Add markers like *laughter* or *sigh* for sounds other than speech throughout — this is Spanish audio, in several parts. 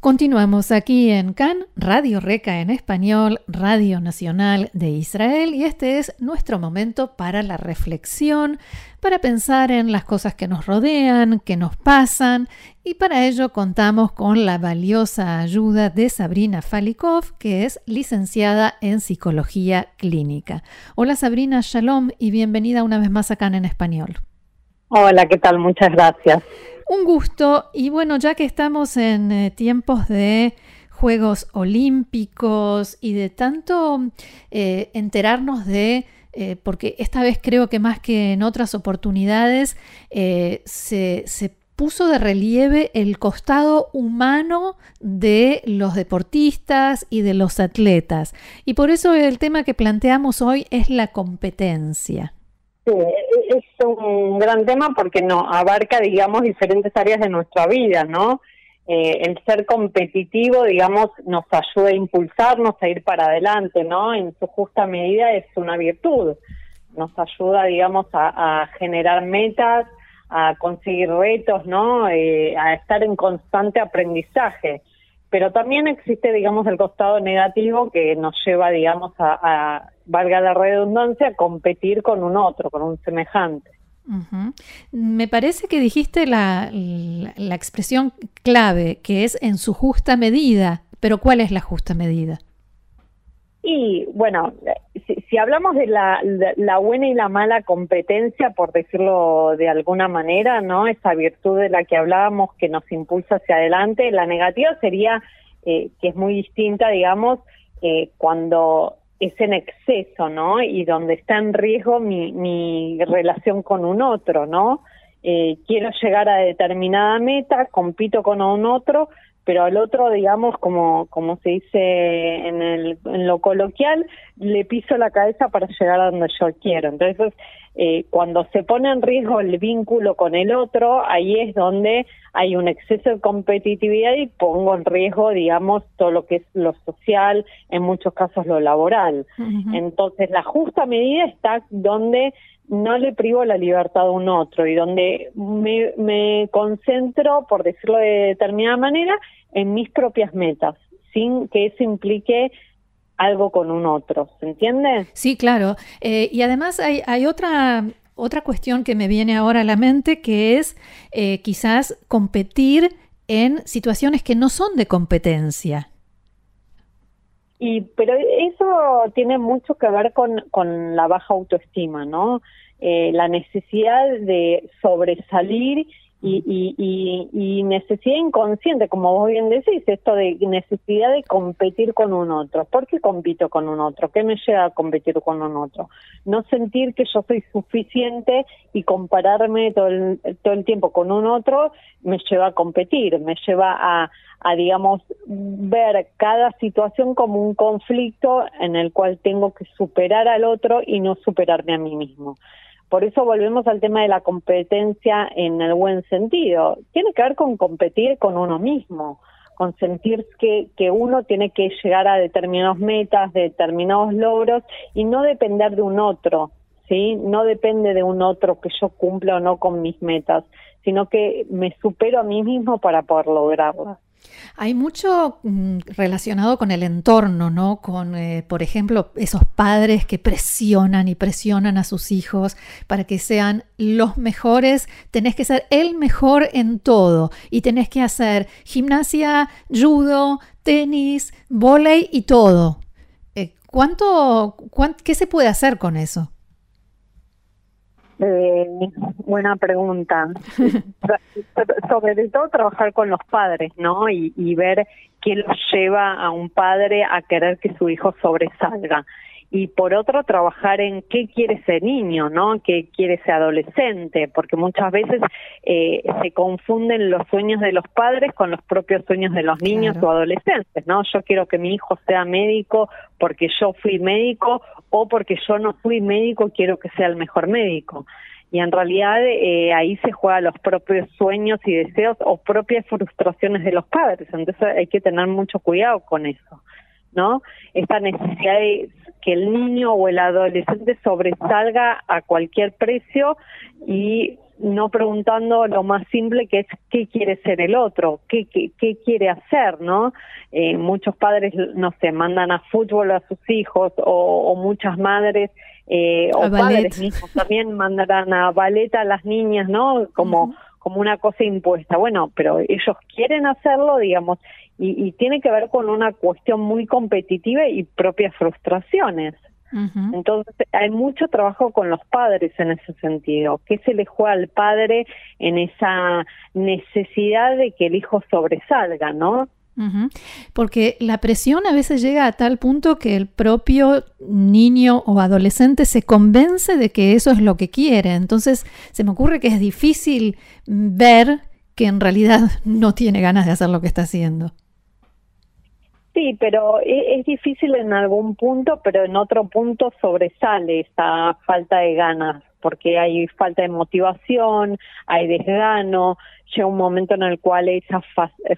Continuamos aquí en CAN, Radio Reca en español, Radio Nacional de Israel, y este es nuestro momento para la reflexión, para pensar en las cosas que nos rodean, que nos pasan, y para ello contamos con la valiosa ayuda de Sabrina Falikov, que es licenciada en Psicología Clínica. Hola Sabrina, shalom y bienvenida una vez más a CAN en español. Hola, ¿qué tal? Muchas gracias. Un gusto y bueno, ya que estamos en eh, tiempos de Juegos Olímpicos y de tanto eh, enterarnos de, eh, porque esta vez creo que más que en otras oportunidades, se, se puso de relieve el costado humano de los deportistas y de los atletas. Y por eso el tema que planteamos hoy es la competencia. Sí, es un gran tema porque no abarca, digamos, diferentes áreas de nuestra vida, ¿no? Eh, el ser competitivo, digamos, nos ayuda a impulsarnos a ir para adelante, ¿no? En su justa medida es una virtud. Nos ayuda, digamos, a, generar metas, a conseguir retos, ¿no? Eh, a estar en constante aprendizaje pero también existe, digamos, el costado negativo que nos lleva, digamos, a, valga la redundancia, a competir con un otro, con un semejante. Me parece que dijiste la, la, expresión clave, que es en su justa medida, pero ¿cuál es la justa medida? Y bueno, si, hablamos de la, la, buena y la mala competencia, por decirlo de alguna manera, ¿no? Esa virtud de la que hablábamos que nos impulsa hacia adelante, la negativa sería eh, que es muy distinta, digamos, eh, cuando es en exceso, ¿no? Y donde está en riesgo mi, mi relación con un otro, ¿no? Eh, quiero llegar a determinada meta, compito con un otro, pero al otro, digamos, como, como se dice en, el, en lo coloquial, le piso la cabeza para llegar a donde yo quiero. Entonces, eh, cuando se pone en riesgo el vínculo con el otro, ahí es donde hay un exceso de competitividad y pongo en riesgo, digamos, todo lo que es lo social, en muchos casos lo laboral. Entonces, la justa medida está donde no le privo la libertad a un otro y donde me, concentro, por decirlo de determinada manera, en mis propias metas, sin que eso implique algo con un otro, ¿se entiende? Sí, claro. Eh, y además hay, hay otra, otra cuestión que me viene ahora a la mente, que es eh, quizás competir en situaciones que no son de competencia. Y, pero eso tiene mucho que ver con, con la baja autoestima, ¿no? Eh, la necesidad de sobresalir y, y, y, necesidad inconsciente, como vos bien decís, esto de necesidad de competir con un otro. ¿Por qué compito con un otro? ¿Qué me lleva a competir con un otro? No sentir que yo soy suficiente y compararme todo el, todo el tiempo con un otro me lleva a competir, me lleva a, a, digamos, ver cada situación como un conflicto en el cual tengo que superar al otro y no superarme a mí mismo. Por eso volvemos al tema de la competencia en el buen sentido. Tiene que ver con competir con uno mismo, con sentir que, uno tiene que llegar a determinadas metas, determinados logros y no depender de un otro, ¿sí? No depende de un otro que yo cumpla o no con mis metas, sino que me supero a mí mismo para poder lograrlas. Hay mucho mm, relacionado con el entorno, ¿no? Con, eh, por ejemplo, esos padres que presionan y presionan a sus hijos para que sean los mejores. Tenés que ser el mejor en todo y tenés que hacer gimnasia, judo, tenis, volei y todo. Eh, ¿cuánto, ¿Qué se puede hacer con eso? Eh, buena pregunta. *laughs* Sobre todo trabajar con los padres, ¿no? Y, y ver qué los lleva a un padre a querer que su hijo sobresalga y por otro trabajar en qué quiere ese niño, ¿no? ¿Qué quiere ese adolescente? Porque muchas veces eh, se confunden los sueños de los padres con los propios sueños de los niños o adolescentes, ¿no? Yo quiero que mi hijo sea médico porque yo fui médico o porque yo no fui médico quiero que sea el mejor médico y en realidad eh, ahí se juegan los propios sueños y deseos o propias frustraciones de los padres, entonces hay que tener mucho cuidado con eso. ¿no? Esta necesidad de que el niño o el adolescente sobresalga a cualquier precio y no preguntando lo más simple que es qué quiere ser el otro, qué, qué, qué quiere hacer, ¿no? Eh, muchos padres, no sé, mandan a fútbol a sus hijos o, muchas madres eh, o padres mismos también mandarán a ballet a las niñas, ¿no? Como, como una cosa impuesta. Bueno, pero ellos quieren hacerlo, digamos, y, y tiene que ver con una cuestión muy competitiva y propias frustraciones. Entonces hay mucho trabajo con los padres en ese sentido. ¿Qué se le juega al padre en esa necesidad de que el hijo sobresalga, no? Porque la presión a veces llega a tal punto que el propio niño o adolescente se convence de que eso es lo que quiere. Entonces se me ocurre que es difícil ver que en realidad *laughs* no tiene ganas de hacer lo que está haciendo. Sí, pero e, es, difícil en algún punto, pero en otro punto sobresale esa falta de ganas, porque hay falta de motivación, hay desgano, llega un momento en el cual esa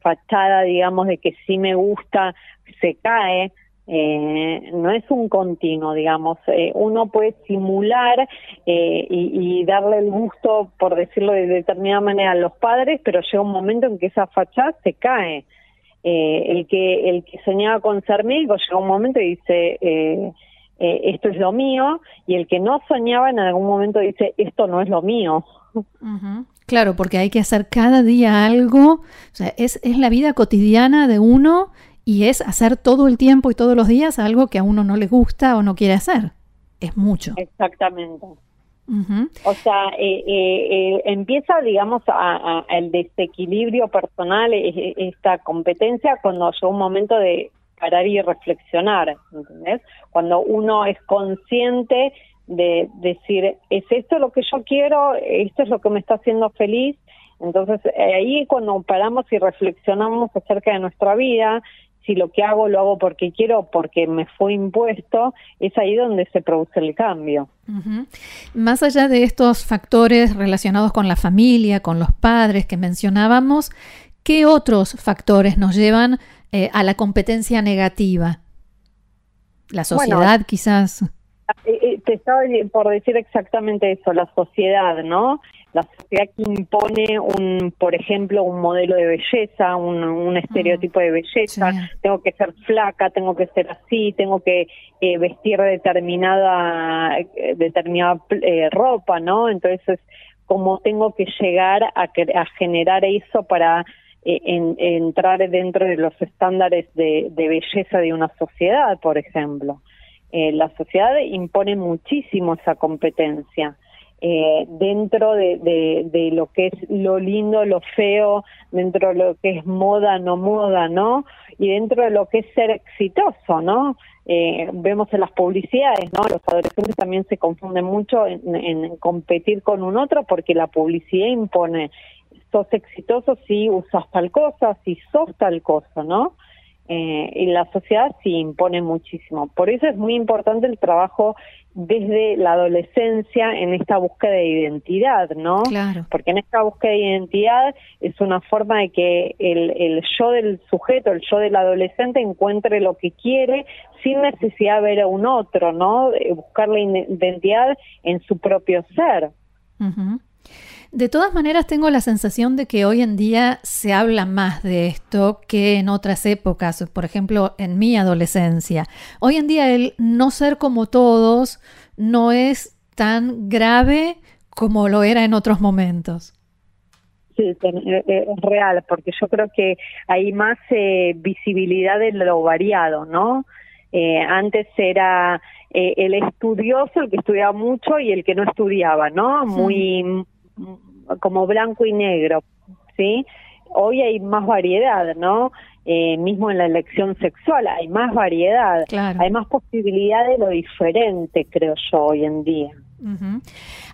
fachada, digamos, de que sí me gusta, se cae. Eh, no es un continuo, digamos, eh, uno puede simular eh, y, darle el gusto, por decirlo de determinada manera, a los padres, pero llega un momento en que esa fachada se cae. Eh, el que el que soñaba con ser médico llega un momento y dice eh, esto es lo mío y el que no soñaba en algún momento dice esto no es lo mío. Claro porque hay que hacer cada día algo o sea es, es la vida cotidiana de uno y es hacer todo el tiempo y todos los días algo que a uno no le gusta o no quiere hacer. Es mucho. Exactamente. O sea, eh, eh, eh, empieza, digamos, a, el desequilibrio personal, esta competencia, cuando llega un momento de parar y reflexionar, ¿entendés? Cuando uno es consciente de decir, ¿es esto lo que yo quiero? ¿Esto es lo que me está haciendo feliz? Entonces, ahí cuando paramos y reflexionamos acerca de nuestra vida, si lo que hago lo hago porque quiero, porque me fue impuesto, es ahí donde se produce el cambio. Más allá de estos factores relacionados con la familia, con los padres que mencionábamos, ¿qué otros factores nos llevan eh, a la competencia negativa? La sociedad quizás. Eh, eh, te estaba por decir exactamente eso, la sociedad, ¿no? la sociedad que impone un, por ejemplo, un modelo de belleza, un, mm. estereotipo de belleza, tengo que ser flaca, tengo que ser así, tengo que eh, vestir determinada determinada eh, ropa, ¿no? Entonces, como tengo que llegar a, a generar eso para entrar dentro de los estándares de, de belleza de una sociedad, por ejemplo. la sociedad impone muchísimo esa competencia eh, dentro de, de, lo que es lo lindo, lo feo, dentro de lo que es moda, no moda, ¿no? Y dentro de lo que es ser exitoso, ¿no? Eh, vemos en las publicidades, ¿no? Los adolescentes también se confunden mucho en, competir con un otro porque la publicidad impone, sos exitoso si usas tal cosa, si sos tal cosa, ¿no? Eh, y la sociedad sí impone muchísimo. Por eso es muy importante el trabajo desde la adolescencia en esta búsqueda de identidad, ¿no? Claro. Porque en esta búsqueda de identidad es una forma de que el, el yo del sujeto, el yo del adolescente encuentre lo que quiere sin necesidad de ver a un otro, ¿no? buscar la identidad en su propio ser. De todas maneras, tengo la sensación de que hoy en día se habla más de esto que en otras épocas, por ejemplo, en mi adolescencia. Hoy en día el no ser como todos no es tan grave como lo era en otros momentos. Sí, eh, eh, es real, porque yo creo que hay más eh, visibilidad de lo variado, ¿no? antes era el estudioso el que estudiaba mucho y el que no estudiaba, ¿no? Muy como blanco y negro, ¿sí? Hoy hay más variedad, ¿no? Eh, mismo en la elección sexual hay más variedad, hay más posibilidad de lo diferente, creo yo, hoy en día.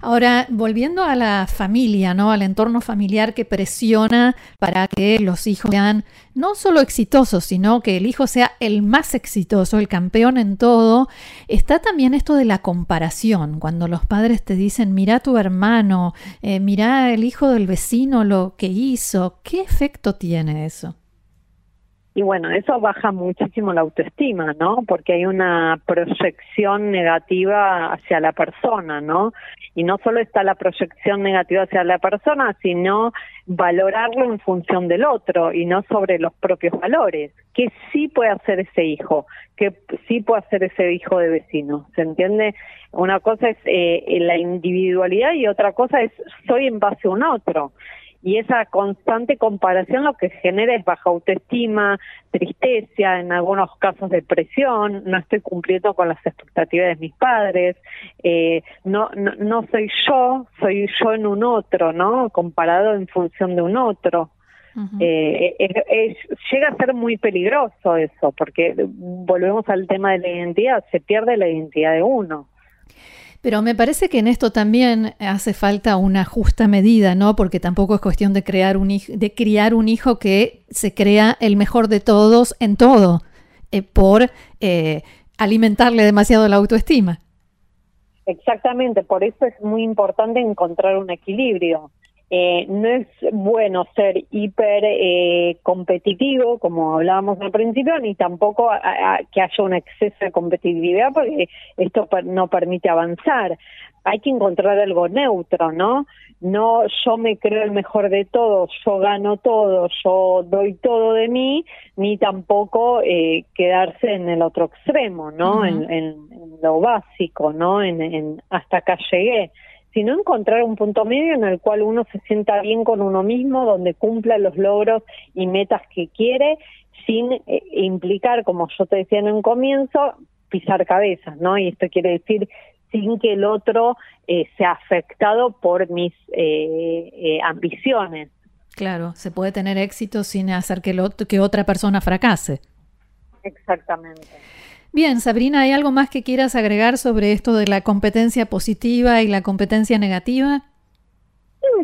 Ahora, volviendo a la familia, ¿no? Al entorno familiar que presiona para que los hijos sean no solo exitosos, sino que el hijo sea el más exitoso, el campeón en todo, está también esto de la comparación, cuando los padres te dicen, mira tu hermano, eh, mira el hijo del vecino lo que hizo, ¿qué efecto tiene eso? Y bueno, eso baja muchísimo la autoestima, ¿no? Porque hay una proyección negativa hacia la persona, ¿no? Y no solo está la proyección negativa hacia la persona, sino valorarlo en función del otro y no sobre los propios valores. ¿Qué sí puede hacer ese hijo? ¿Qué sí puede hacer ese hijo de vecino? ¿Se entiende? Una cosa es eh, la individualidad y otra cosa es soy en base a un otro y esa constante comparación lo que genera es baja autoestima, tristeza, en algunos casos depresión, no estoy cumpliendo con las expectativas de mis padres, eh, no, no, soy yo, soy yo en un otro, ¿no? Comparado en función de un otro. Eh, llega a ser muy peligroso eso, porque volvemos al tema de la identidad, se pierde la identidad de uno. Pero me parece que en esto también hace falta una justa medida, ¿no? Porque tampoco es cuestión de crear un de criar un hijo que se crea el mejor de todos en todo, eh, por eh, alimentarle demasiado la autoestima. Exactamente, por eso es muy importante encontrar un equilibrio. Eh, no es bueno ser hiper eh, competitivo, como hablábamos al principio, ni tampoco que haya un exceso de competitividad, porque esto no permite avanzar. Hay que encontrar algo neutro, ¿no? No yo me creo el mejor de todos, yo gano todo, yo doy todo de mí, ni tampoco eh, quedarse en el otro extremo, ¿no? en, lo básico, ¿no? En, hasta acá llegué sino encontrar un punto medio en el cual uno se sienta bien con uno mismo, donde cumpla los logros y metas que quiere, sin eh, implicar, como yo te decía en un comienzo, pisar cabezas, ¿no? Y esto quiere decir sin que el otro eh, sea afectado por mis eh, ambiciones. Claro, se puede tener éxito sin hacer que, que otra persona fracase. Exactamente. Bien, Sabrina, ¿hay algo más que quieras agregar sobre esto de la competencia positiva y la competencia negativa?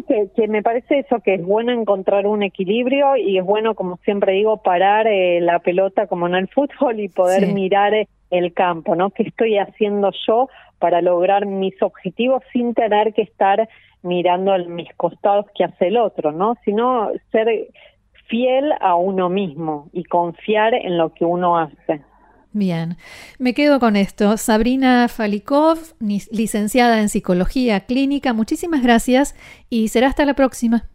Que, me parece eso, que es bueno encontrar un equilibrio y es bueno, como siempre digo, parar eh, la pelota como en el fútbol y poder mirar eh, el campo, ¿no? ¿Qué estoy haciendo yo para lograr mis objetivos sin tener que estar mirando a mis costados que hace el otro, ¿no? Sino ser fiel a uno mismo y confiar en lo que uno hace. Bien, me quedo con esto. Sabrina Falikov, licenciada en Psicología Clínica, muchísimas gracias y será hasta la próxima.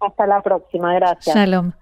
Hasta la próxima, gracias. Shalom.